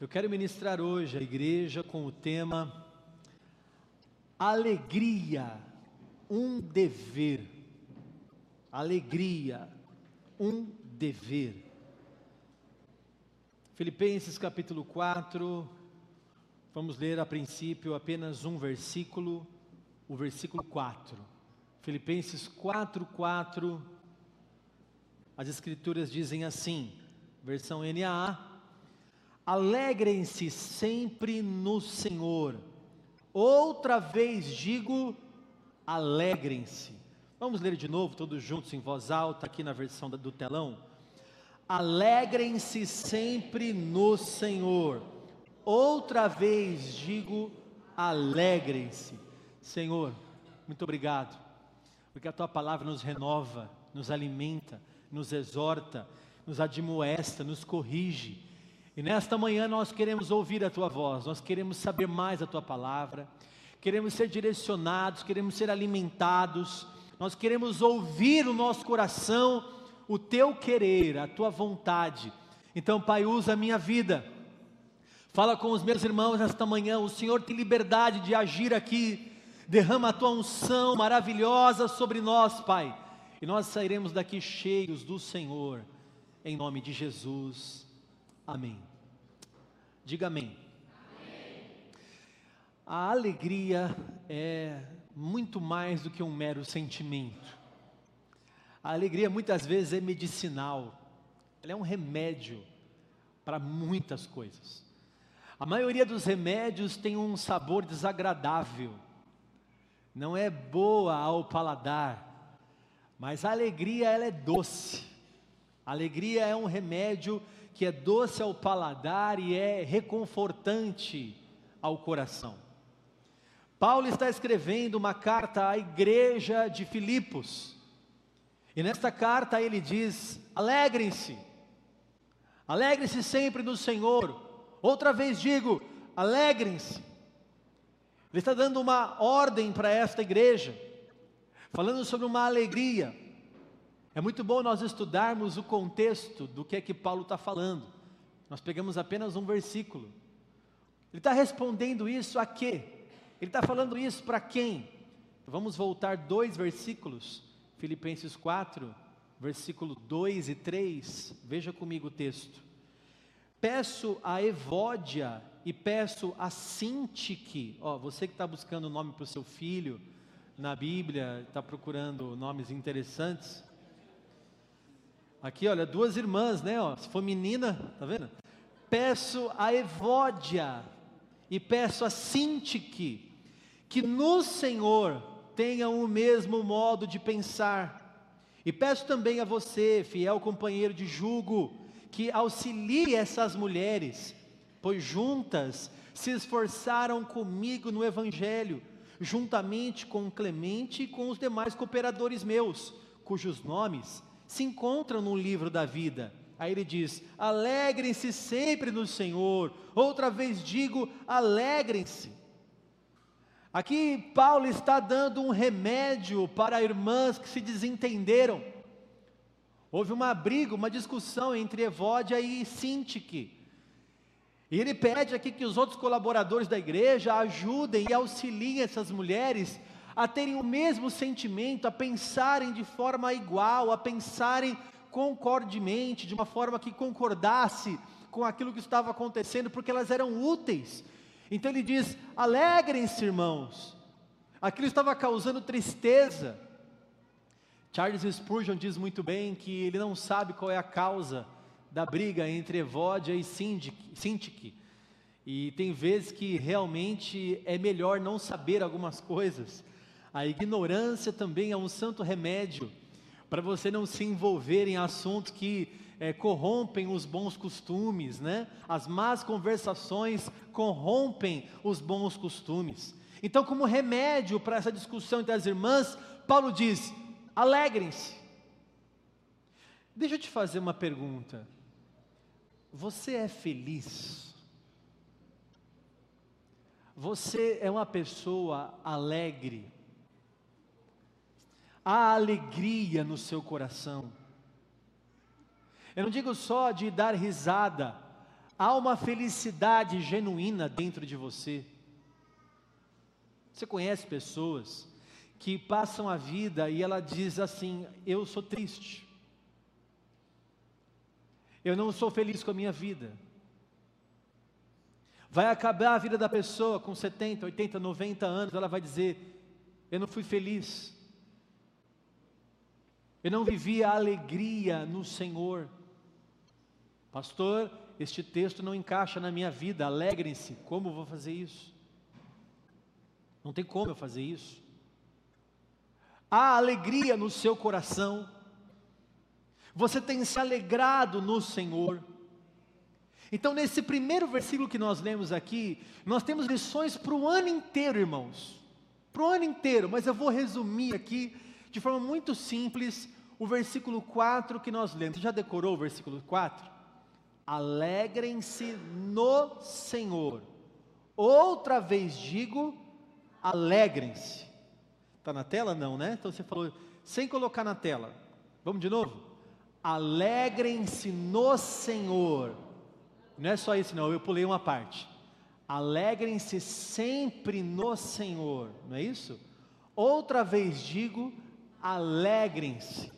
Eu quero ministrar hoje a igreja com o tema Alegria, um dever. Alegria, um dever. Filipenses capítulo 4, vamos ler a princípio apenas um versículo, o versículo 4. Filipenses 4, 4. As escrituras dizem assim, versão NAA Alegrem-se sempre no Senhor. Outra vez digo, alegrem-se. Vamos ler de novo, todos juntos, em voz alta, aqui na versão do telão. Alegrem-se sempre no Senhor. Outra vez digo, alegrem-se. Senhor, muito obrigado, porque a tua palavra nos renova, nos alimenta, nos exorta, nos admoesta, nos corrige e nesta manhã nós queremos ouvir a tua voz, nós queremos saber mais a tua palavra, queremos ser direcionados, queremos ser alimentados, nós queremos ouvir o nosso coração, o teu querer, a tua vontade. Então, Pai, usa a minha vida. Fala com os meus irmãos nesta manhã, o Senhor tem liberdade de agir aqui. Derrama a tua unção maravilhosa sobre nós, Pai. E nós sairemos daqui cheios do Senhor, em nome de Jesus. Amém. Diga amém. amém. A alegria é muito mais do que um mero sentimento. A alegria muitas vezes é medicinal, ela é um remédio para muitas coisas. A maioria dos remédios tem um sabor desagradável, não é boa ao paladar, mas a alegria ela é doce. A alegria é um remédio que é doce ao paladar e é reconfortante ao coração. Paulo está escrevendo uma carta à igreja de Filipos. E nesta carta ele diz: alegrem-se, alegrem-se sempre no Senhor. Outra vez digo: alegrem-se. Ele está dando uma ordem para esta igreja, falando sobre uma alegria. É muito bom nós estudarmos o contexto do que é que Paulo está falando. Nós pegamos apenas um versículo. Ele está respondendo isso a quê? Ele está falando isso para quem? Vamos voltar dois versículos, Filipenses 4, versículo 2 e 3. Veja comigo o texto. Peço a Evódia e peço a Sintique. Ó, você que está buscando o nome para o seu filho na Bíblia, está procurando nomes interessantes. Aqui, olha, duas irmãs, né? Ó, se for menina, tá vendo? Peço a Evódia e peço a Sintique que no Senhor tenham o mesmo modo de pensar. E peço também a você, fiel companheiro de jugo, que auxilie essas mulheres, pois juntas se esforçaram comigo no Evangelho, juntamente com Clemente e com os demais cooperadores meus, cujos nomes se encontram no livro da vida. Aí ele diz: alegrem-se sempre no Senhor. Outra vez digo: alegrem-se. Aqui Paulo está dando um remédio para irmãs que se desentenderam. Houve uma briga, uma discussão entre Evódia e Sintique. E ele pede aqui que os outros colaboradores da igreja ajudem e auxiliem essas mulheres a terem o mesmo sentimento, a pensarem de forma igual, a pensarem concordemente, de uma forma que concordasse com aquilo que estava acontecendo, porque elas eram úteis. Então ele diz: alegrem-se, irmãos. Aquilo estava causando tristeza. Charles Spurgeon diz muito bem que ele não sabe qual é a causa da briga entre Evódia e Sintique. E tem vezes que realmente é melhor não saber algumas coisas a ignorância também é um santo remédio para você não se envolver em assuntos que é, corrompem os bons costumes, né? As más conversações corrompem os bons costumes. Então, como remédio para essa discussão entre as irmãs, Paulo diz: alegrem-se. Deixa eu te fazer uma pergunta. Você é feliz? Você é uma pessoa alegre? Há alegria no seu coração. Eu não digo só de dar risada, há uma felicidade genuína dentro de você. Você conhece pessoas que passam a vida e ela diz assim: Eu sou triste, eu não sou feliz com a minha vida. Vai acabar a vida da pessoa com 70, 80, 90 anos, ela vai dizer: Eu não fui feliz, eu não vivi a alegria no Senhor. Pastor, este texto não encaixa na minha vida, alegrem-se, como vou fazer isso? Não tem como eu fazer isso. Há alegria no seu coração, você tem se alegrado no Senhor. Então, nesse primeiro versículo que nós lemos aqui, nós temos lições para o ano inteiro, irmãos. Para o ano inteiro, mas eu vou resumir aqui de forma muito simples o versículo 4 que nós lemos. Você já decorou o versículo 4? Alegrem-se no Senhor. Outra vez digo, alegrem-se. Está na tela? Não, né? Então você falou, sem colocar na tela. Vamos de novo? Alegrem-se no Senhor. Não é só isso, não, eu pulei uma parte. Alegrem-se sempre no Senhor, não é isso? Outra vez digo, alegrem-se.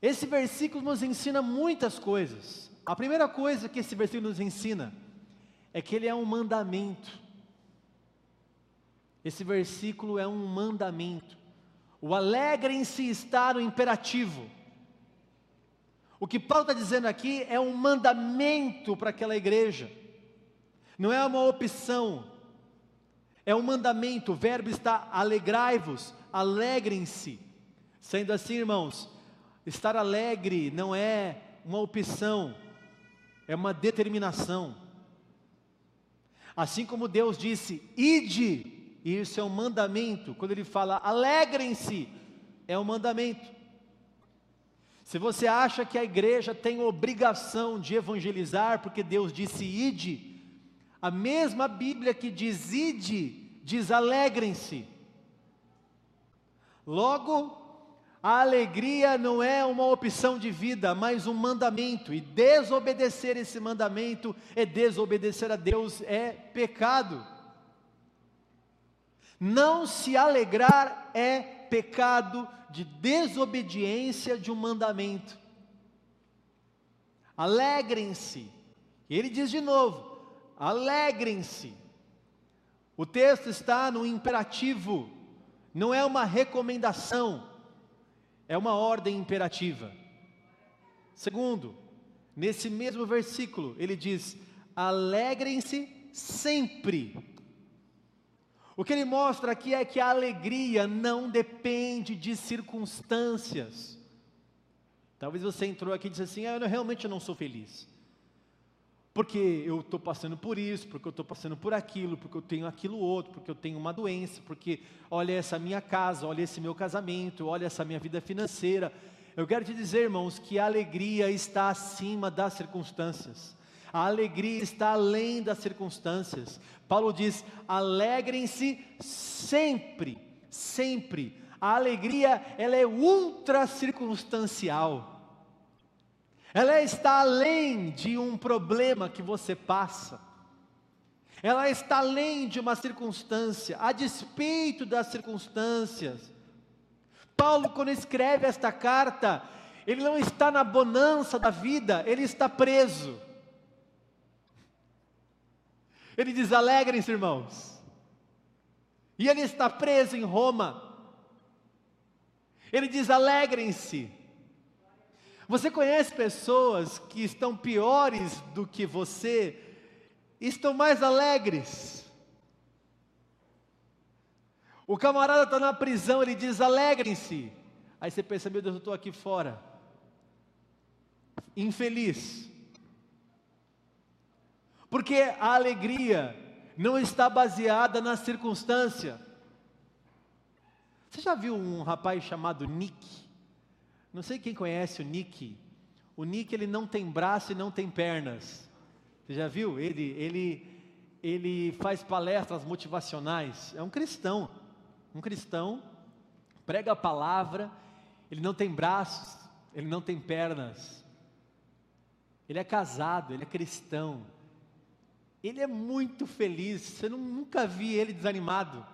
Esse versículo nos ensina muitas coisas. A primeira coisa que esse versículo nos ensina é que ele é um mandamento. Esse versículo é um mandamento. O alegrem-se está no imperativo. O que Paulo está dizendo aqui é um mandamento para aquela igreja, não é uma opção, é um mandamento. O verbo está alegrai-vos, alegrem-se. Sendo assim, irmãos, estar alegre não é uma opção, é uma determinação. Assim como Deus disse, ide, e isso é um mandamento, quando Ele fala alegrem-se, é um mandamento. Se você acha que a igreja tem obrigação de evangelizar, porque Deus disse ide, a mesma Bíblia que diz ide, diz alegrem-se. Logo, a alegria não é uma opção de vida, mas um mandamento, e desobedecer esse mandamento é desobedecer a Deus, é pecado. Não se alegrar é pecado de desobediência de um mandamento. Alegrem-se. Ele diz de novo: alegrem-se. O texto está no imperativo, não é uma recomendação, é uma ordem imperativa. Segundo, nesse mesmo versículo, ele diz: alegrem-se sempre. O que ele mostra aqui é que a alegria não depende de circunstâncias. Talvez você entrou aqui e disse assim: ah, eu realmente não sou feliz. Porque eu estou passando por isso, porque eu estou passando por aquilo, porque eu tenho aquilo outro, porque eu tenho uma doença, porque olha essa minha casa, olha esse meu casamento, olha essa minha vida financeira. Eu quero te dizer, irmãos, que a alegria está acima das circunstâncias. A alegria está além das circunstâncias. Paulo diz: alegrem-se sempre, sempre. A alegria, ela é ultra circunstancial. Ela está além de um problema que você passa. Ela está além de uma circunstância, a despeito das circunstâncias. Paulo, quando escreve esta carta, ele não está na bonança da vida, ele está preso. Ele diz: alegrem-se, irmãos. E ele está preso em Roma. Ele diz: alegrem-se. Você conhece pessoas que estão piores do que você, estão mais alegres. O camarada está na prisão, ele diz: alegrem-se. Aí você pensa: meu Deus, eu estou aqui fora, infeliz. Porque a alegria não está baseada na circunstância. Você já viu um rapaz chamado Nick? Não sei quem conhece o Nick. O Nick ele não tem braço e não tem pernas. Você já viu? Ele ele ele faz palestras motivacionais. É um cristão. Um cristão prega a palavra, ele não tem braços, ele não tem pernas. ele é casado, ele é cristão, ele é muito feliz, você nunca vi ele desanimado.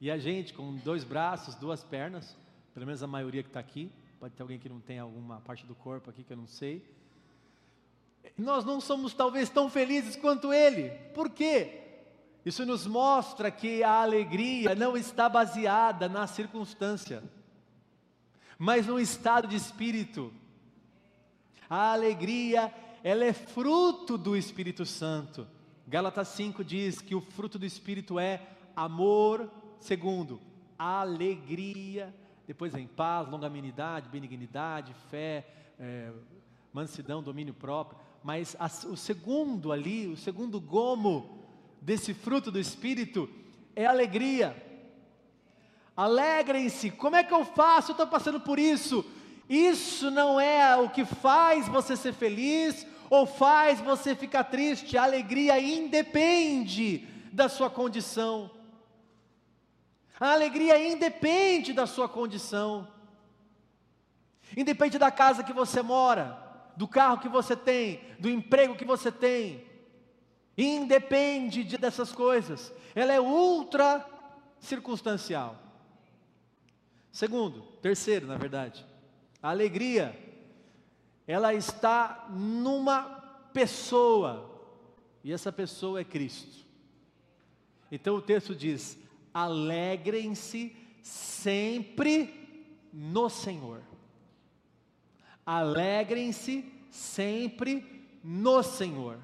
E a gente, com dois braços, duas pernas, pelo menos a maioria que está aqui, pode ter alguém que não tem alguma parte do corpo aqui que eu não sei. Nós não somos talvez tão felizes quanto ele, por quê? Isso nos mostra que a alegria não está baseada na circunstância, mas no estado de espírito. A alegria, ela é fruto do Espírito Santo. Gálatas 5 diz que o fruto do Espírito é amor, segundo, alegria, depois vem paz, longanimidade, benignidade, fé, é, mansidão, domínio próprio. Mas a, o segundo ali, o segundo gomo desse fruto do Espírito é alegria. Alegrem-se, como é que eu faço? Eu estou passando por isso. Isso não é o que faz você ser feliz ou faz você ficar triste. A alegria independe da sua condição. A alegria independe da sua condição. Independe da casa que você mora, do carro que você tem, do emprego que você tem. Independe de, dessas coisas. Ela é ultra circunstancial. Segundo, terceiro, na verdade, a alegria, ela está numa pessoa, e essa pessoa é Cristo. Então o texto diz: alegrem-se sempre no Senhor. Alegrem-se sempre no Senhor.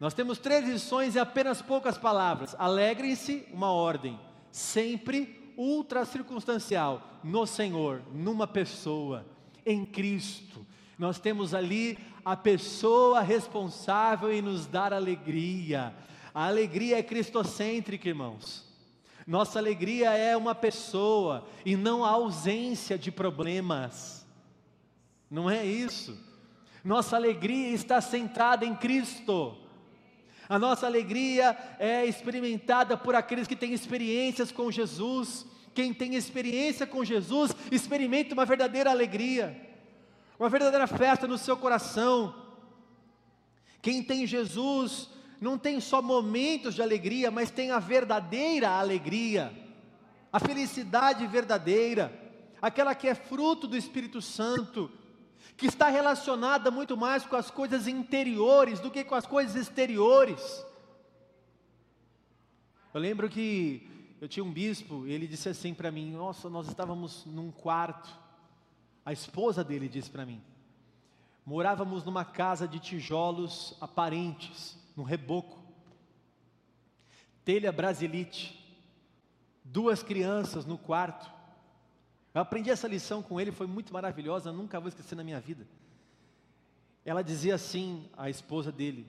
Nós temos três lições e apenas poucas palavras. Alegrem-se, uma ordem. Sempre ultra circunstancial no Senhor, numa pessoa, em Cristo. Nós temos ali a pessoa responsável em nos dar alegria. A alegria é cristocêntrica, irmãos. Nossa alegria é uma pessoa e não a ausência de problemas. Não é isso. Nossa alegria está centrada em Cristo. A nossa alegria é experimentada por aqueles que têm experiências com Jesus. Quem tem experiência com Jesus, experimenta uma verdadeira alegria, uma verdadeira festa no seu coração. Quem tem Jesus, não tem só momentos de alegria, mas tem a verdadeira alegria, a felicidade verdadeira, aquela que é fruto do Espírito Santo, que está relacionada muito mais com as coisas interiores do que com as coisas exteriores. Eu lembro que eu tinha um bispo e ele disse assim para mim: Nossa, nós estávamos num quarto. A esposa dele disse para mim: Morávamos numa casa de tijolos aparentes, num reboco, telha brasilite, duas crianças no quarto. Eu aprendi essa lição com ele, foi muito maravilhosa, nunca vou esquecer na minha vida. Ela dizia assim, a esposa dele,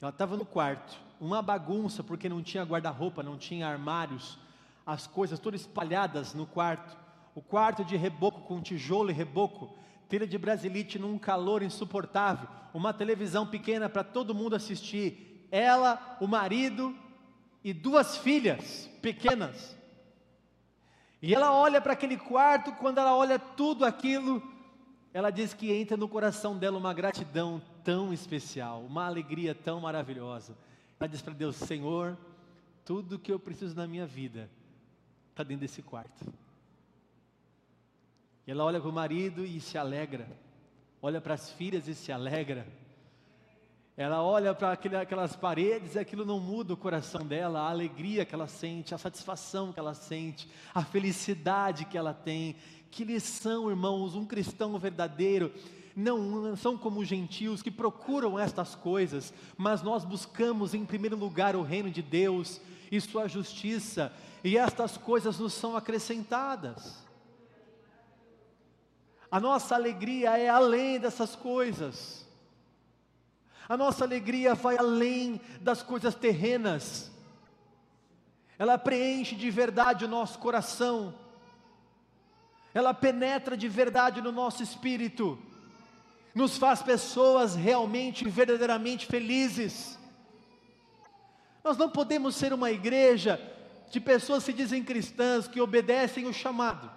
ela estava no quarto, uma bagunça, porque não tinha guarda-roupa, não tinha armários, as coisas todas espalhadas no quarto. O quarto de reboco com tijolo e reboco, telha de brasilite num calor insuportável, uma televisão pequena para todo mundo assistir. Ela, o marido e duas filhas pequenas. E ela olha para aquele quarto, quando ela olha tudo aquilo, ela diz que entra no coração dela uma gratidão tão especial, uma alegria tão maravilhosa. Ela diz para Deus: Senhor, tudo que eu preciso na minha vida está dentro desse quarto. E ela olha para o marido e se alegra, olha para as filhas e se alegra. Ela olha para aquelas paredes e aquilo não muda o coração dela, a alegria que ela sente, a satisfação que ela sente, a felicidade que ela tem. Que lição, irmãos, um cristão verdadeiro não são como gentios que procuram estas coisas, mas nós buscamos em primeiro lugar o reino de Deus e sua justiça, e estas coisas nos são acrescentadas. A nossa alegria é além dessas coisas. A nossa alegria vai além das coisas terrenas. Ela preenche de verdade o nosso coração. Ela penetra de verdade no nosso espírito. Nos faz pessoas realmente, verdadeiramente felizes. Nós não podemos ser uma igreja de pessoas que dizem cristãs, que obedecem o chamado,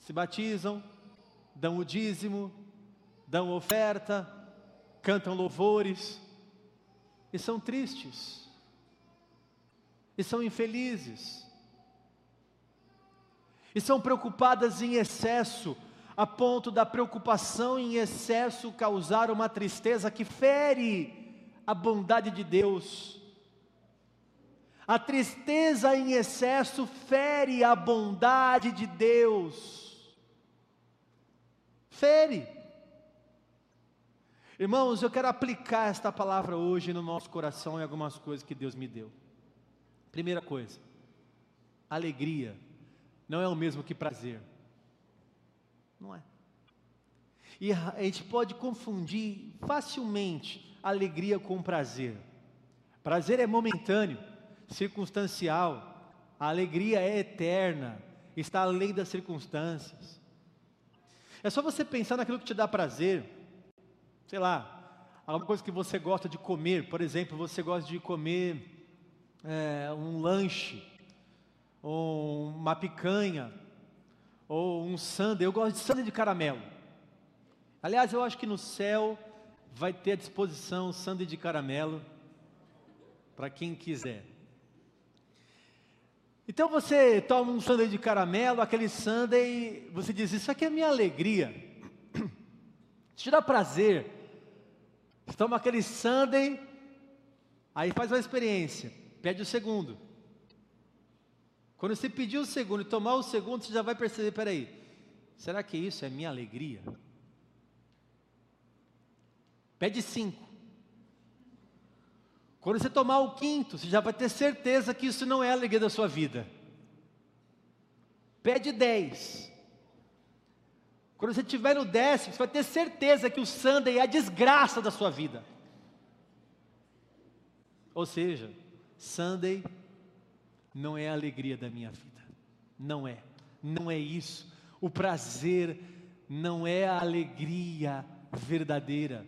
se batizam, dão o dízimo, dão oferta, cantam louvores e são tristes, e são infelizes, e são preocupadas em excesso, a ponto da preocupação em excesso causar uma tristeza que fere a bondade de Deus. A tristeza em excesso fere a bondade de Deus. Fere. Irmãos, eu quero aplicar esta palavra hoje no nosso coração em algumas coisas que Deus me deu. Primeira coisa, alegria não é o mesmo que prazer. Não é. E a gente pode confundir facilmente alegria com prazer. Prazer é momentâneo, circunstancial. A alegria é eterna, está além das circunstâncias. É só você pensar naquilo que te dá prazer sei lá, alguma coisa que você gosta de comer, por exemplo, você gosta de comer é, um lanche, ou uma picanha, ou um sundae, eu gosto de sundae de caramelo. Aliás, eu acho que no céu vai ter à disposição sundae de caramelo para quem quiser. Então você toma um sundae de caramelo, aquele sundae, você diz, isso aqui é minha alegria. Te dá prazer. Você toma aquele sundae, aí faz uma experiência, pede o segundo. Quando você pedir o segundo e tomar o segundo, você já vai perceber, peraí, será que isso é minha alegria? Pede cinco. Quando você tomar o quinto, você já vai ter certeza que isso não é a alegria da sua vida. Pede dez. Quando você estiver no décimo, você vai ter certeza que o Sunday é a desgraça da sua vida. Ou seja, Sunday não é a alegria da minha vida. Não é. Não é isso. O prazer não é a alegria verdadeira.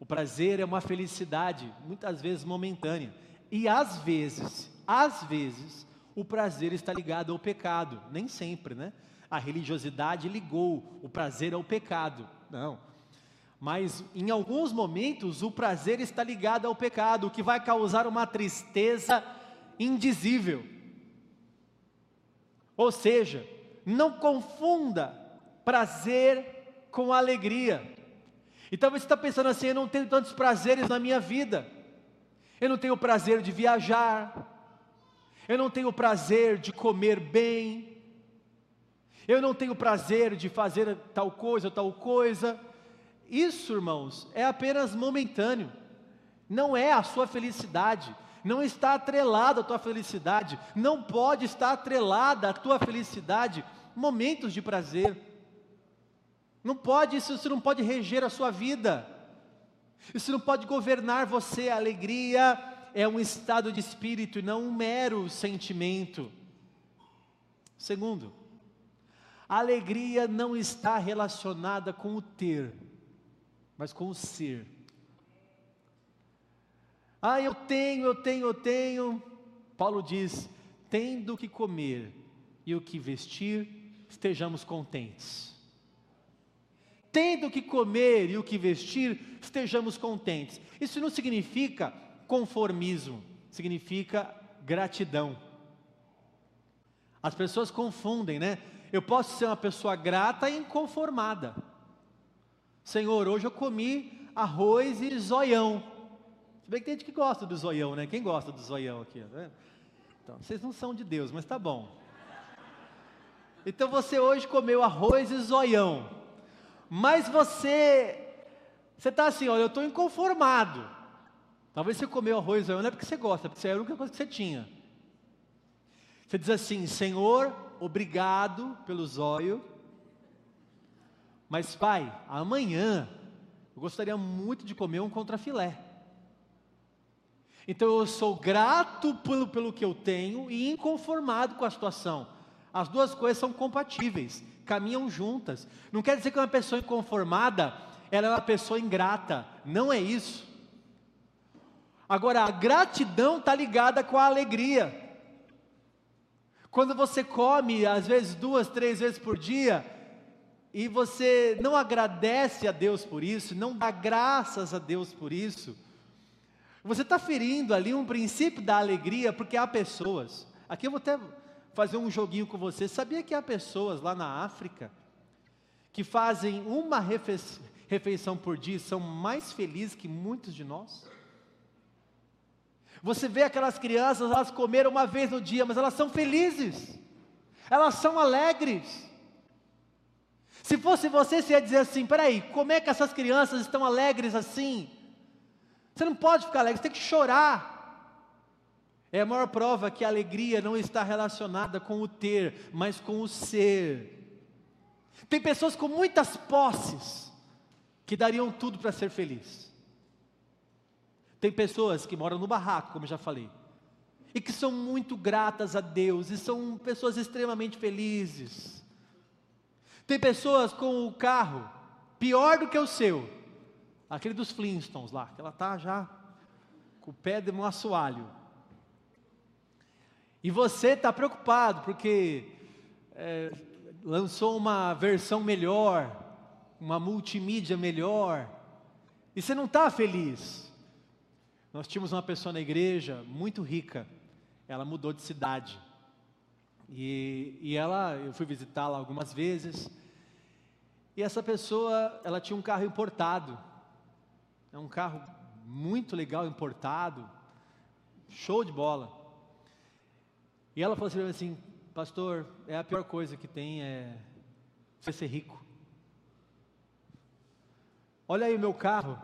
O prazer é uma felicidade, muitas vezes momentânea. E às vezes, às vezes, o prazer está ligado ao pecado. Nem sempre, né? a religiosidade ligou o prazer ao pecado. Não. Mas em alguns momentos o prazer está ligado ao pecado, o que vai causar uma tristeza indizível. Ou seja, não confunda prazer com alegria. Então você está pensando assim: eu não tenho tantos prazeres na minha vida. Eu não tenho o prazer de viajar. Eu não tenho o prazer de comer bem. Eu não tenho prazer de fazer tal coisa, ou tal coisa. Isso, irmãos, é apenas momentâneo. Não é a sua felicidade. Não está atrelado à tua felicidade. Não pode estar atrelada à tua felicidade momentos de prazer. Não pode, isso, isso não pode reger a sua vida. Isso não pode governar você. A alegria é um estado de espírito e não um mero sentimento. Segundo, a alegria não está relacionada com o ter, mas com o ser. Ah, eu tenho, eu tenho, eu tenho. Paulo diz: tendo o que comer e o que vestir, estejamos contentes. Tendo o que comer e o que vestir, estejamos contentes. Isso não significa conformismo, significa gratidão. As pessoas confundem, né? eu posso ser uma pessoa grata e inconformada. Senhor, hoje eu comi arroz e zoião. Se bem que tem gente que gosta do zoião, né? Quem gosta do zoião aqui? Né? Então, vocês não são de Deus, mas tá bom. Então você hoje comeu arroz e zoião. Mas você, você está assim, olha, eu estou inconformado. Talvez você comeu arroz não é porque você gosta, porque é a única coisa que você tinha. Você diz assim, Senhor, obrigado pelo zóio, mas pai, amanhã eu gostaria muito de comer um contrafilé. Então eu sou grato pelo, pelo que eu tenho e inconformado com a situação. As duas coisas são compatíveis, caminham juntas. Não quer dizer que uma pessoa inconformada ela é uma pessoa ingrata. Não é isso. Agora, a gratidão está ligada com a alegria. Quando você come, às vezes duas, três vezes por dia, e você não agradece a Deus por isso, não dá graças a Deus por isso, você está ferindo ali um princípio da alegria, porque há pessoas. Aqui eu vou até fazer um joguinho com você. Sabia que há pessoas lá na África que fazem uma refeição por dia e são mais felizes que muitos de nós? Você vê aquelas crianças, elas comeram uma vez no dia, mas elas são felizes, elas são alegres. Se fosse você, você ia dizer assim: peraí, como é que essas crianças estão alegres assim? Você não pode ficar alegre, você tem que chorar. É a maior prova que a alegria não está relacionada com o ter, mas com o ser. Tem pessoas com muitas posses que dariam tudo para ser feliz. Tem pessoas que moram no barraco, como já falei, e que são muito gratas a Deus e são pessoas extremamente felizes. Tem pessoas com o carro pior do que o seu, aquele dos Flintstones lá, que ela está já com o pé de um assoalho. E você está preocupado porque é, lançou uma versão melhor, uma multimídia melhor, e você não está feliz. Nós tínhamos uma pessoa na igreja muito rica, ela mudou de cidade. E, e ela, eu fui visitá-la algumas vezes, e essa pessoa, ela tinha um carro importado, é um carro muito legal, importado, show de bola. E ela falou assim, assim, pastor, é a pior coisa que tem é você ser rico. Olha aí meu carro,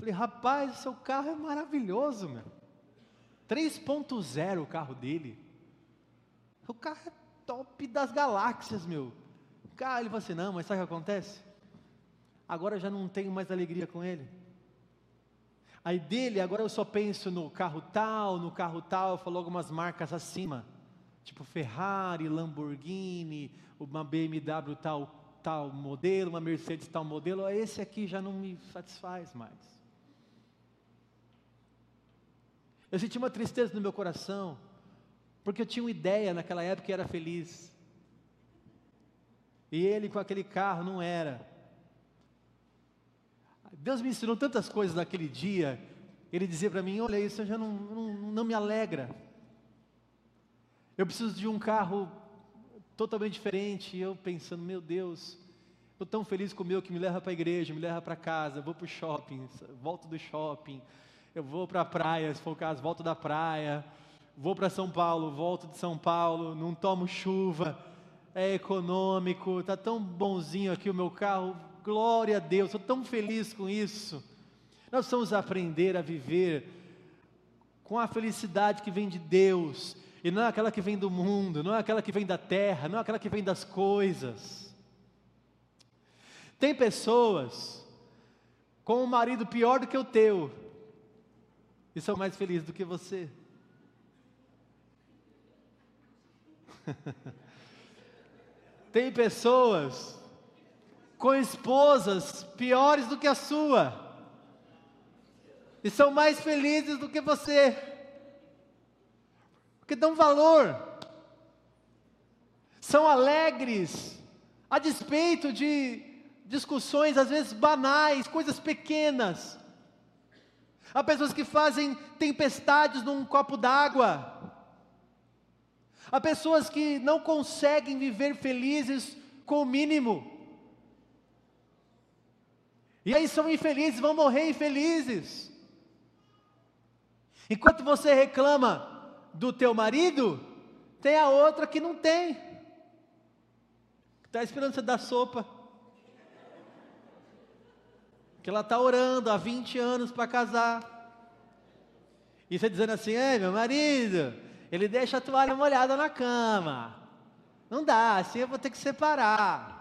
Falei, rapaz, seu carro é maravilhoso, meu. 3.0 o carro dele. O carro é top das galáxias, meu. O carro, ele falou assim, não, mas sabe o que acontece? Agora eu já não tenho mais alegria com ele. Aí dele, agora eu só penso no carro tal, no carro tal, falou algumas marcas acima. Tipo Ferrari, Lamborghini, uma BMW tal, tal modelo, uma Mercedes tal modelo. Esse aqui já não me satisfaz mais. Eu senti uma tristeza no meu coração, porque eu tinha uma ideia naquela época que era feliz. E ele com aquele carro não era. Deus me ensinou tantas coisas naquele dia. Ele dizia para mim: Olha, isso já não, não, não me alegra. Eu preciso de um carro totalmente diferente. E eu pensando: Meu Deus, estou tão feliz com o meu que me leva para a igreja, me leva para casa, vou para o shopping, volto do shopping eu vou para a praia, se for o caso, volto da praia, vou para São Paulo, volto de São Paulo, não tomo chuva, é econômico, está tão bonzinho aqui o meu carro, glória a Deus, estou tão feliz com isso. Nós vamos aprender a viver com a felicidade que vem de Deus, e não é aquela que vem do mundo, não é aquela que vem da terra, não é aquela que vem das coisas. Tem pessoas com um marido pior do que o teu, e são mais felizes do que você. Tem pessoas com esposas piores do que a sua, e são mais felizes do que você, porque dão valor, são alegres, a despeito de discussões às vezes banais, coisas pequenas, Há pessoas que fazem tempestades num copo d'água. Há pessoas que não conseguem viver felizes com o mínimo. E aí são infelizes, vão morrer infelizes. Enquanto você reclama do teu marido, tem a outra que não tem. Está esperando você dar sopa que ela está orando há 20 anos para casar. E você dizendo assim, é meu marido, ele deixa a toalha molhada na cama. Não dá, assim eu vou ter que separar.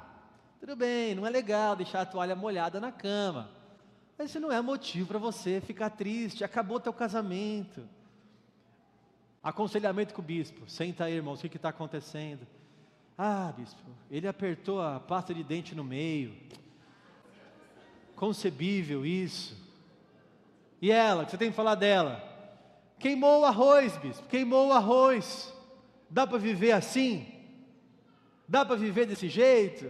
Tudo bem, não é legal deixar a toalha molhada na cama. Mas isso não é motivo para você ficar triste, acabou teu casamento. Aconselhamento com o bispo, senta aí irmãos, o que está acontecendo? Ah, bispo, ele apertou a pasta de dente no meio concebível isso. E ela, que você tem que falar dela? Queimou o arroz, bispo, queimou o arroz. Dá para viver assim? Dá para viver desse jeito?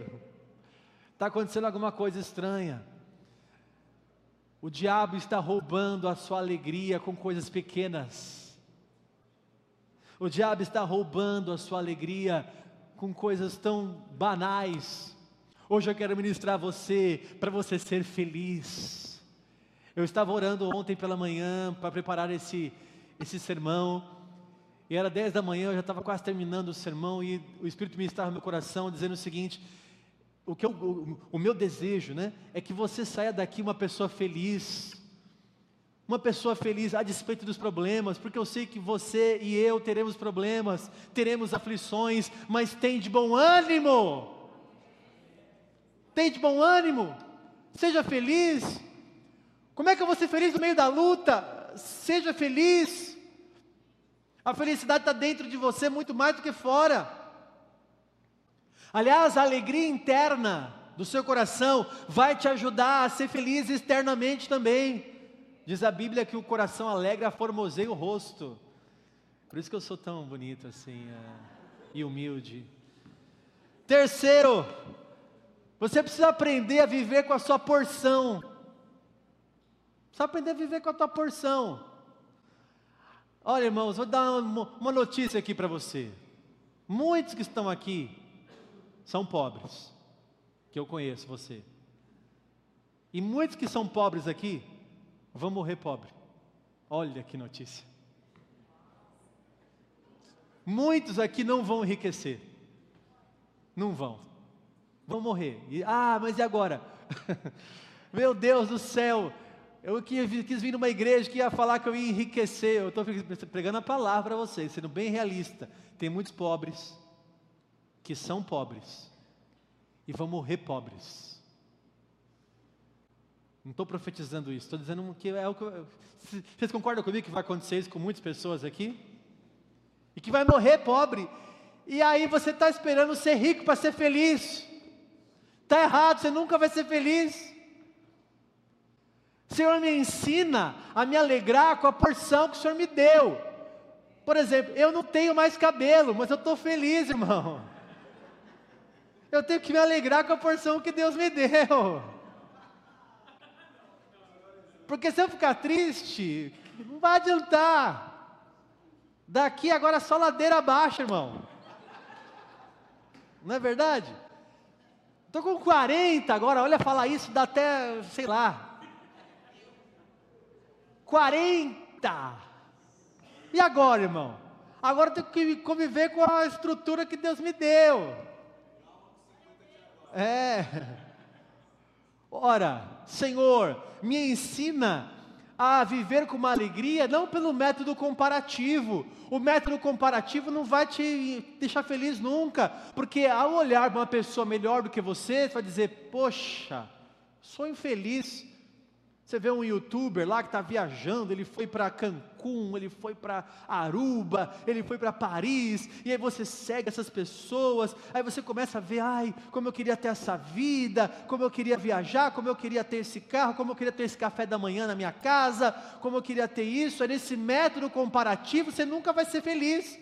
Está acontecendo alguma coisa estranha. O diabo está roubando a sua alegria com coisas pequenas. O diabo está roubando a sua alegria com coisas tão banais. Hoje eu quero ministrar você para você ser feliz. Eu estava orando ontem pela manhã para preparar esse, esse sermão. E era 10 da manhã, eu já estava quase terminando o sermão e o Espírito ministrava no meu coração dizendo o seguinte: o, que eu, o, o meu desejo, né, é que você saia daqui uma pessoa feliz, uma pessoa feliz a despeito dos problemas, porque eu sei que você e eu teremos problemas, teremos aflições, mas tem de bom ânimo. Tem de bom ânimo. Seja feliz. Como é que eu vou ser feliz no meio da luta? Seja feliz. A felicidade está dentro de você muito mais do que fora. Aliás, a alegria interna do seu coração vai te ajudar a ser feliz externamente também. Diz a Bíblia que o coração alegre formoseia o rosto. Por isso que eu sou tão bonito assim é, e humilde. Terceiro, você precisa aprender a viver com a sua porção. Precisa aprender a viver com a tua porção. Olha, irmãos, vou dar uma, uma notícia aqui para você. Muitos que estão aqui são pobres, que eu conheço você. E muitos que são pobres aqui vão morrer pobre. Olha que notícia. Muitos aqui não vão enriquecer. Não vão. Vão morrer. E, ah, mas e agora? Meu Deus do céu. Eu quis vir numa igreja que ia falar que eu ia enriquecer. Eu estou pregando a palavra para vocês, sendo bem realista. Tem muitos pobres que são pobres e vão morrer pobres. Não estou profetizando isso, estou dizendo que é o que. Vocês concordam comigo que vai acontecer isso com muitas pessoas aqui? E que vai morrer pobre. E aí você está esperando ser rico para ser feliz. Está errado, você nunca vai ser feliz. Senhor me ensina a me alegrar com a porção que o Senhor me deu. Por exemplo, eu não tenho mais cabelo, mas eu estou feliz, irmão. Eu tenho que me alegrar com a porção que Deus me deu. Porque se eu ficar triste, não vai adiantar. Daqui agora é só ladeira abaixo, irmão. Não é verdade? Estou com 40 agora, olha falar isso, dá até, sei lá. 40. E agora, irmão? Agora eu tenho que conviver com a estrutura que Deus me deu. É. Ora, Senhor, me ensina a viver com uma alegria, não pelo método comparativo. O método comparativo não vai te deixar feliz nunca, porque ao olhar para uma pessoa melhor do que você, você vai dizer: Poxa, sou infeliz. Você vê um youtuber lá que está viajando, ele foi para Cancún, ele foi para Aruba, ele foi para Paris, e aí você segue essas pessoas, aí você começa a ver, ai, como eu queria ter essa vida, como eu queria viajar, como eu queria ter esse carro, como eu queria ter esse café da manhã na minha casa, como eu queria ter isso, é nesse método comparativo você nunca vai ser feliz.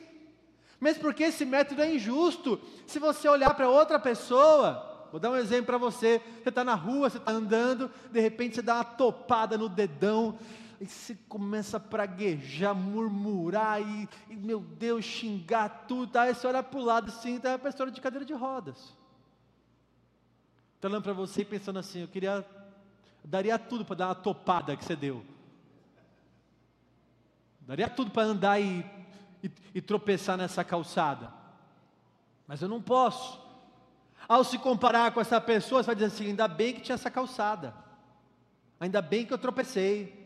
Mesmo porque esse método é injusto. Se você olhar para outra pessoa, Vou dar um exemplo para você. Você está na rua, você está andando, de repente você dá uma topada no dedão, e você começa a praguejar, murmurar e, e meu Deus, xingar tudo. Tá? Aí você olha para o lado assim, tá a pessoa de cadeira de rodas. Está olhando para você e pensando assim, eu queria, daria tudo para dar uma topada que você deu. Daria tudo para andar e, e, e tropeçar nessa calçada. Mas eu não posso. Ao se comparar com essa pessoa, você vai dizer assim: ainda bem que tinha essa calçada, ainda bem que eu tropecei.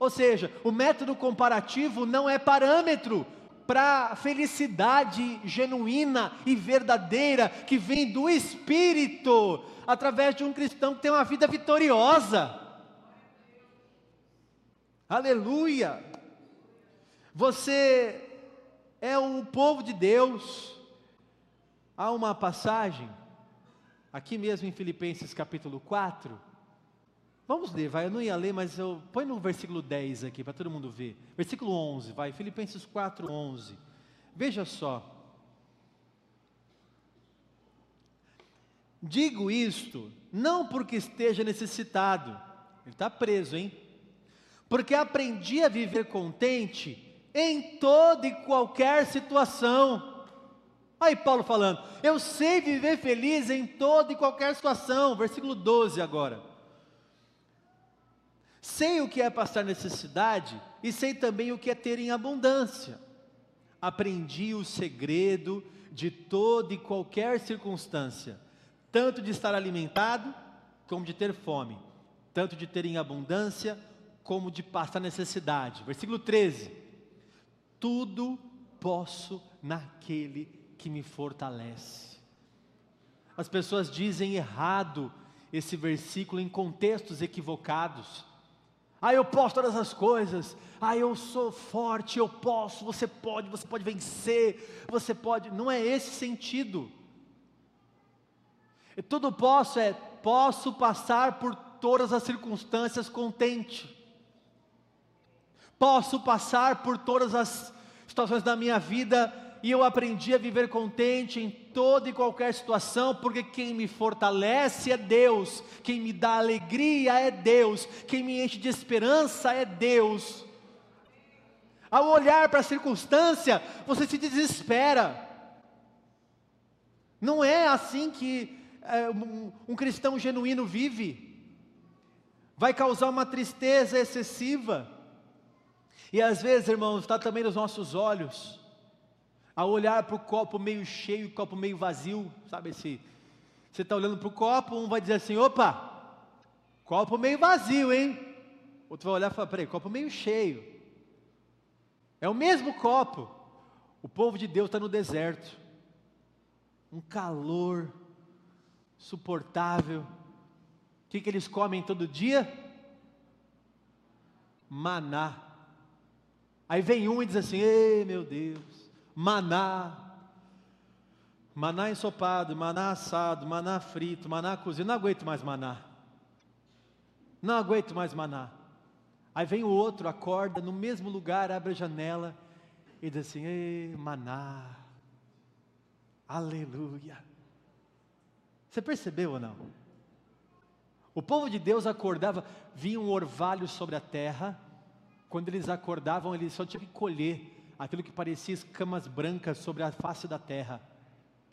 Ou seja, o método comparativo não é parâmetro para felicidade genuína e verdadeira que vem do Espírito, através de um cristão que tem uma vida vitoriosa. Aleluia! Você é o povo de Deus. Há uma passagem aqui mesmo em Filipenses capítulo 4. Vamos ler, vai, eu não ia ler, mas eu põe no versículo 10 aqui para todo mundo ver. Versículo 11, vai, Filipenses 4, 11. Veja só. Digo isto não porque esteja necessitado, ele está preso, hein? Porque aprendi a viver contente em toda e qualquer situação. Aí Paulo falando, eu sei viver feliz em toda e qualquer situação. Versículo 12 agora. Sei o que é passar necessidade e sei também o que é ter em abundância. Aprendi o segredo de toda e qualquer circunstância, tanto de estar alimentado como de ter fome, tanto de ter em abundância como de passar necessidade. Versículo 13: Tudo posso naquele que me fortalece. As pessoas dizem errado esse versículo em contextos equivocados ah, eu posso todas as coisas, ah, eu sou forte, eu posso, você pode, você pode vencer, você pode. Não é esse sentido. Tudo posso é, posso passar por todas as circunstâncias contente, posso passar por todas as situações da minha vida e eu aprendi a viver contente em toda e qualquer situação, porque quem me fortalece é Deus, quem me dá alegria é Deus, quem me enche de esperança é Deus. Ao olhar para a circunstância, você se desespera. Não é assim que é, um, um cristão genuíno vive. Vai causar uma tristeza excessiva. E às vezes, irmãos, está também nos nossos olhos a olhar para o copo meio cheio, copo meio vazio, sabe esse? Você está olhando para o copo, um vai dizer assim: opa, copo meio vazio, hein? Outro vai olhar e falar: peraí, copo meio cheio. É o mesmo copo. O povo de Deus está no deserto, um calor suportável. O que, que eles comem todo dia? Maná. Aí vem um e diz assim: ei meu Deus, maná, maná ensopado, maná assado, maná frito, maná cozido, não aguento mais maná. Não aguento mais maná. Aí vem o outro, acorda no mesmo lugar, abre a janela e diz assim: Ei, maná, aleluia. Você percebeu ou não? O povo de Deus acordava, vinha um orvalho sobre a terra, quando eles acordavam, eles só tinham que colher aquilo que parecia escamas brancas sobre a face da terra.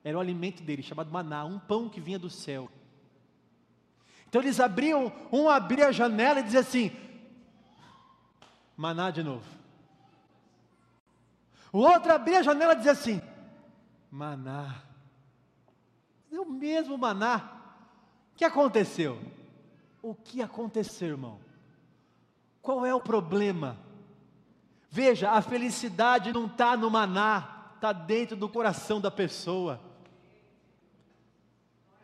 Era o alimento deles, chamado maná, um pão que vinha do céu. Então eles abriam, um abria a janela e dizia assim: maná de novo. O outro abria a janela e dizia assim: maná. É o mesmo maná. O que aconteceu? O que aconteceu, irmão? Qual é o problema? Veja, a felicidade não está no maná, está dentro do coração da pessoa.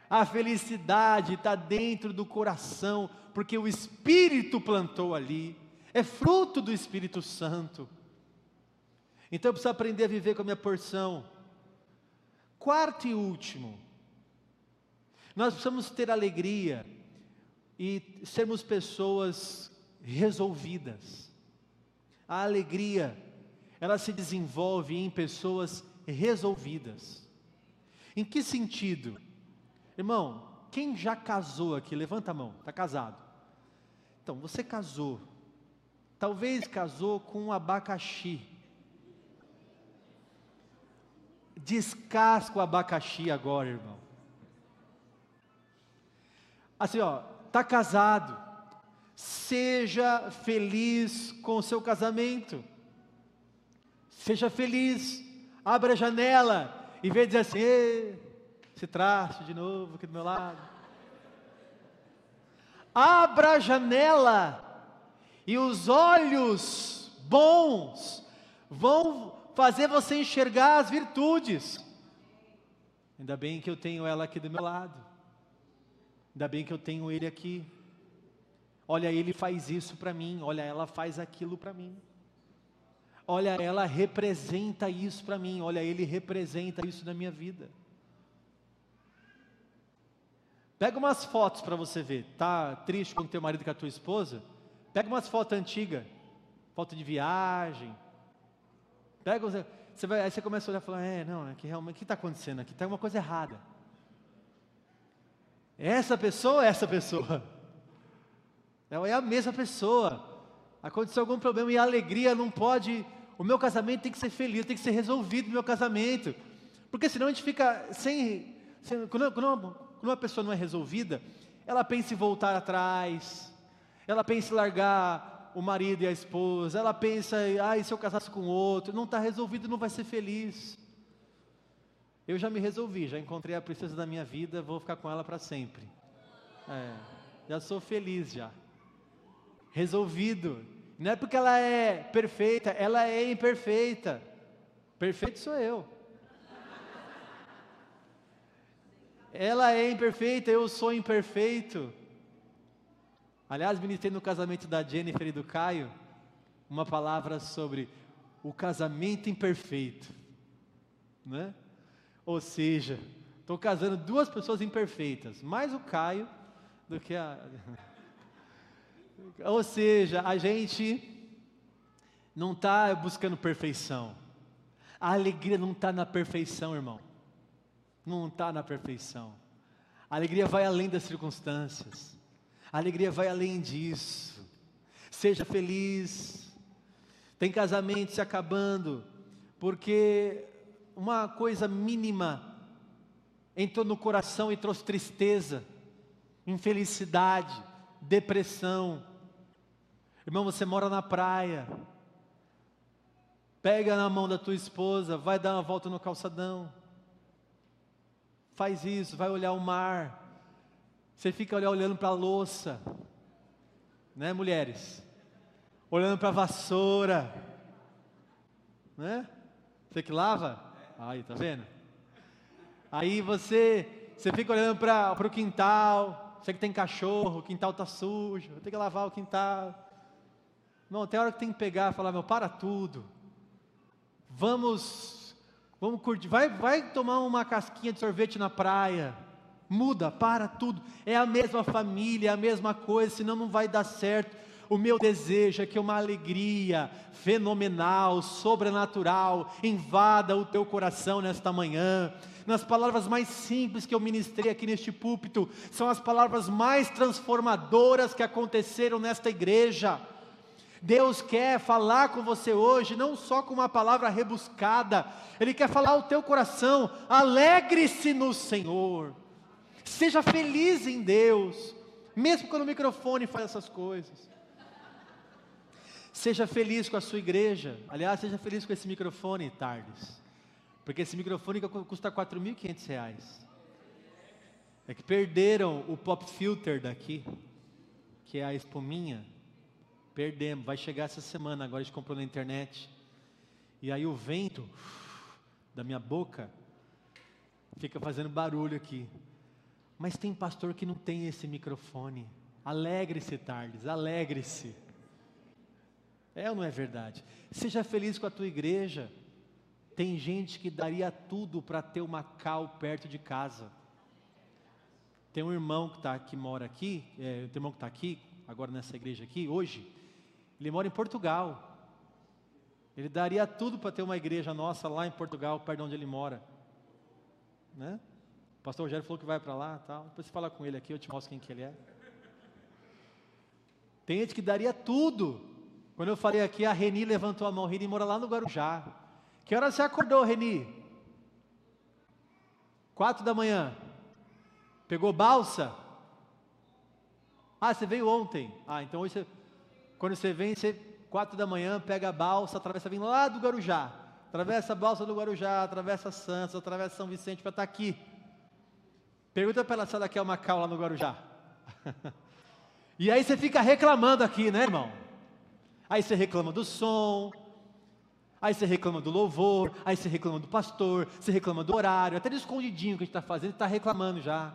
A felicidade está dentro do coração, porque o Espírito plantou ali, é fruto do Espírito Santo. Então eu preciso aprender a viver com a minha porção. Quarto e último, nós precisamos ter alegria e sermos pessoas resolvidas. A alegria, ela se desenvolve em pessoas resolvidas. Em que sentido? Irmão, quem já casou aqui? Levanta a mão, está casado. Então, você casou. Talvez casou com um abacaxi. Descasca o abacaxi agora, irmão. Assim, ó, tá casado. Seja feliz com o seu casamento. Seja feliz. Abra a janela e vê dizer assim: se traste de novo aqui do meu lado. Abra a janela e os olhos bons vão fazer você enxergar as virtudes. Ainda bem que eu tenho ela aqui do meu lado. Ainda bem que eu tenho ele aqui. Olha, ele faz isso para mim, olha, ela faz aquilo para mim. Olha, ela representa isso para mim, olha, ele representa isso na minha vida. Pega umas fotos para você ver. Tá triste com teu marido com a tua esposa? Pega umas fotos antigas, foto de viagem. Pega, você vai, aí você começa a olhar e falar, é, não, é que realmente o que está acontecendo aqui? Tem uma coisa errada. Essa pessoa é essa pessoa. É a mesma pessoa. Aconteceu algum problema e a alegria não pode. O meu casamento tem que ser feliz, tem que ser resolvido o meu casamento. Porque senão a gente fica sem. sem quando, quando, uma, quando uma pessoa não é resolvida, ela pensa em voltar atrás, ela pensa em largar o marido e a esposa, ela pensa, ai, se eu casasse com outro, não está resolvido, não vai ser feliz. Eu já me resolvi, já encontrei a princesa da minha vida, vou ficar com ela para sempre. É, já sou feliz já. Resolvido. Não é porque ela é perfeita, ela é imperfeita. Perfeito sou eu. Ela é imperfeita, eu sou imperfeito. Aliás, ministrei no casamento da Jennifer e do Caio uma palavra sobre o casamento imperfeito, né? Ou seja, estou casando duas pessoas imperfeitas, mais o Caio do que a. Ou seja, a gente não está buscando perfeição. A alegria não está na perfeição, irmão. Não está na perfeição. A alegria vai além das circunstâncias. A alegria vai além disso. Seja feliz. Tem casamento se acabando, porque uma coisa mínima entrou no coração e trouxe tristeza, infelicidade, depressão. Irmão, você mora na praia. Pega na mão da tua esposa, vai dar uma volta no calçadão. Faz isso, vai olhar o mar. Você fica olhando para a louça, né, mulheres? Olhando para a vassoura, né? Você que lava? Aí, tá vendo? Aí você, você fica olhando para o quintal, você que tem cachorro, o quintal está sujo, tem que lavar o quintal. Não, tem hora que tem que pegar e falar, meu, para tudo. Vamos, vamos curtir, vai, vai tomar uma casquinha de sorvete na praia. Muda, para tudo. É a mesma família, é a mesma coisa, senão não vai dar certo. O meu desejo é que uma alegria fenomenal, sobrenatural, invada o teu coração nesta manhã. Nas palavras mais simples que eu ministrei aqui neste púlpito, são as palavras mais transformadoras que aconteceram nesta igreja. Deus quer falar com você hoje, não só com uma palavra rebuscada, Ele quer falar ao teu coração: alegre-se no Senhor, seja feliz em Deus, mesmo quando o microfone faz essas coisas. Seja feliz com a sua igreja. Aliás, seja feliz com esse microfone, Tardes. Porque esse microfone custa 4.500 reais. É que perderam o pop filter daqui, que é a espuminha. Perdemos. Vai chegar essa semana, agora a gente comprou na internet. E aí o vento da minha boca fica fazendo barulho aqui. Mas tem pastor que não tem esse microfone. Alegre-se, Tardes, alegre-se. É ou não é verdade? Seja feliz com a tua igreja. Tem gente que daria tudo para ter uma cal perto de casa. Tem um irmão que, tá, que mora aqui, é, tem um irmão que está aqui, agora nessa igreja aqui, hoje. Ele mora em Portugal. Ele daria tudo para ter uma igreja nossa lá em Portugal, perto de onde ele mora. Né? O pastor Rogério falou que vai para lá, tal. Depois você fala com ele aqui, eu te mostro quem que ele é. Tem gente que daria tudo quando eu falei aqui, a Reni levantou a mão. Reni mora lá no Guarujá. Que hora você acordou, Reni? Quatro da manhã. Pegou balsa? Ah, você veio ontem. Ah, então hoje você, quando você vem, você quatro da manhã pega a balsa, atravessa vindo lá do Guarujá. Atravessa a balsa do Guarujá, atravessa Santos, atravessa São Vicente para estar tá aqui. Pergunta para ela se ela quer uma cal lá no Guarujá. e aí você fica reclamando aqui, né, irmão? Aí você reclama do som, aí você reclama do louvor, aí você reclama do pastor, você reclama do horário, até do escondidinho que a gente está fazendo, está reclamando já.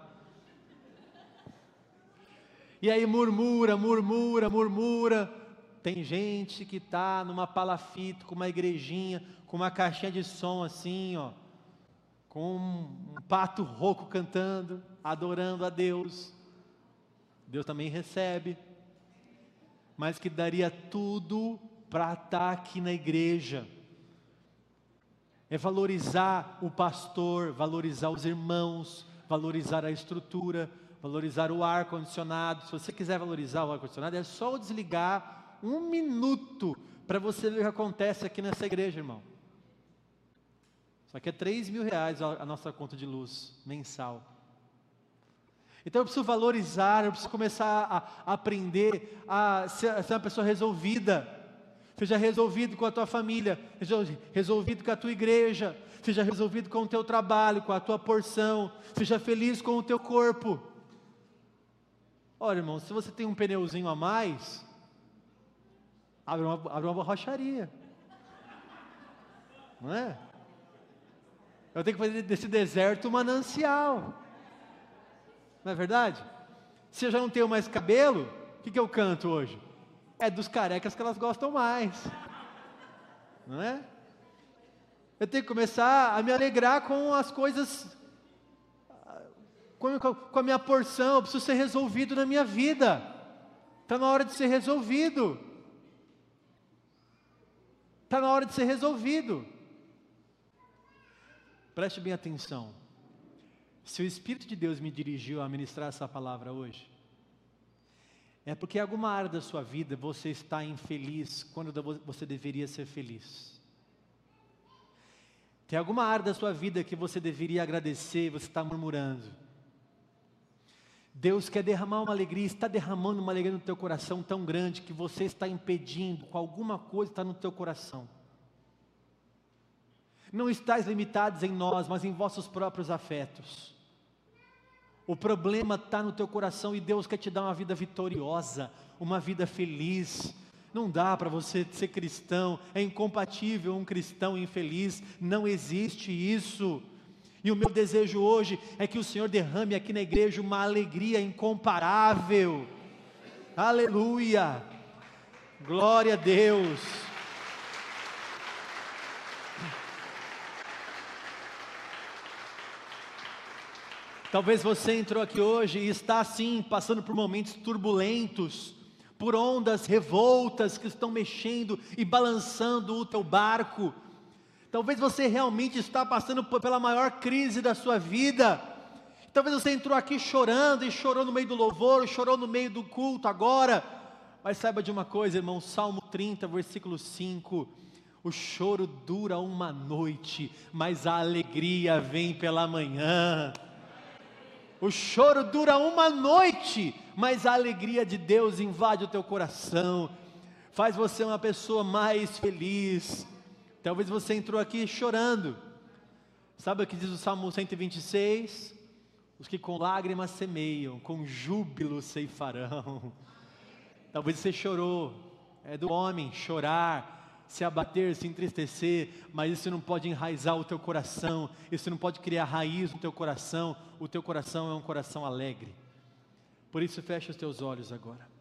E aí murmura, murmura, murmura. Tem gente que está numa palafita, com uma igrejinha, com uma caixinha de som assim, ó, com um pato rouco cantando, adorando a Deus. Deus também recebe mas que daria tudo para estar tá aqui na igreja. É valorizar o pastor, valorizar os irmãos, valorizar a estrutura, valorizar o ar condicionado. Se você quiser valorizar o ar condicionado, é só desligar um minuto para você ver o que acontece aqui nessa igreja, irmão. Só que é 3 mil reais a nossa conta de luz mensal. Então eu preciso valorizar, eu preciso começar a, aprender a ser uma pessoa resolvida. Seja resolvido com a tua família, seja resolvido com a tua igreja, seja resolvido com o teu trabalho, com a tua porção, seja feliz com o teu corpo. Olha, irmão, se você tem um pneuzinho a mais, abre uma, abre uma borracharia. Não é? Eu tenho que fazer desse deserto um manancial. Não é verdade? Se eu já não tenho mais cabelo, o que, que eu canto hoje? É dos carecas que elas gostam mais. Não é? Eu tenho que começar a me alegrar com as coisas, com a minha porção, eu preciso ser resolvido na minha vida. Está na hora de ser resolvido. Está na hora de ser resolvido. Preste bem atenção. Se o Espírito de Deus me dirigiu a ministrar essa palavra hoje, é porque em alguma área da sua vida você está infeliz quando você deveria ser feliz. Tem alguma área da sua vida que você deveria agradecer e você está murmurando. Deus quer derramar uma alegria, está derramando uma alegria no teu coração tão grande que você está impedindo com alguma coisa está no teu coração. Não estáis limitados em nós, mas em vossos próprios afetos. O problema está no teu coração e Deus quer te dar uma vida vitoriosa, uma vida feliz. Não dá para você ser cristão, é incompatível um cristão infeliz, não existe isso. E o meu desejo hoje é que o Senhor derrame aqui na igreja uma alegria incomparável. Aleluia! Glória a Deus! Talvez você entrou aqui hoje e está assim, passando por momentos turbulentos, por ondas revoltas que estão mexendo e balançando o teu barco. Talvez você realmente está passando pela maior crise da sua vida. Talvez você entrou aqui chorando e chorou no meio do louvor, chorou no meio do culto agora. Mas saiba de uma coisa, irmão, Salmo 30, versículo 5. O choro dura uma noite, mas a alegria vem pela manhã. O choro dura uma noite, mas a alegria de Deus invade o teu coração, faz você uma pessoa mais feliz. Talvez você entrou aqui chorando. Sabe o que diz o Salmo 126? Os que com lágrimas semeiam, com júbilo ceifarão. Talvez você chorou, é do homem chorar, se abater, se entristecer, mas isso não pode enraizar o teu coração, isso não pode criar raiz no teu coração. O teu coração é um coração alegre. Por isso, fecha os teus olhos agora.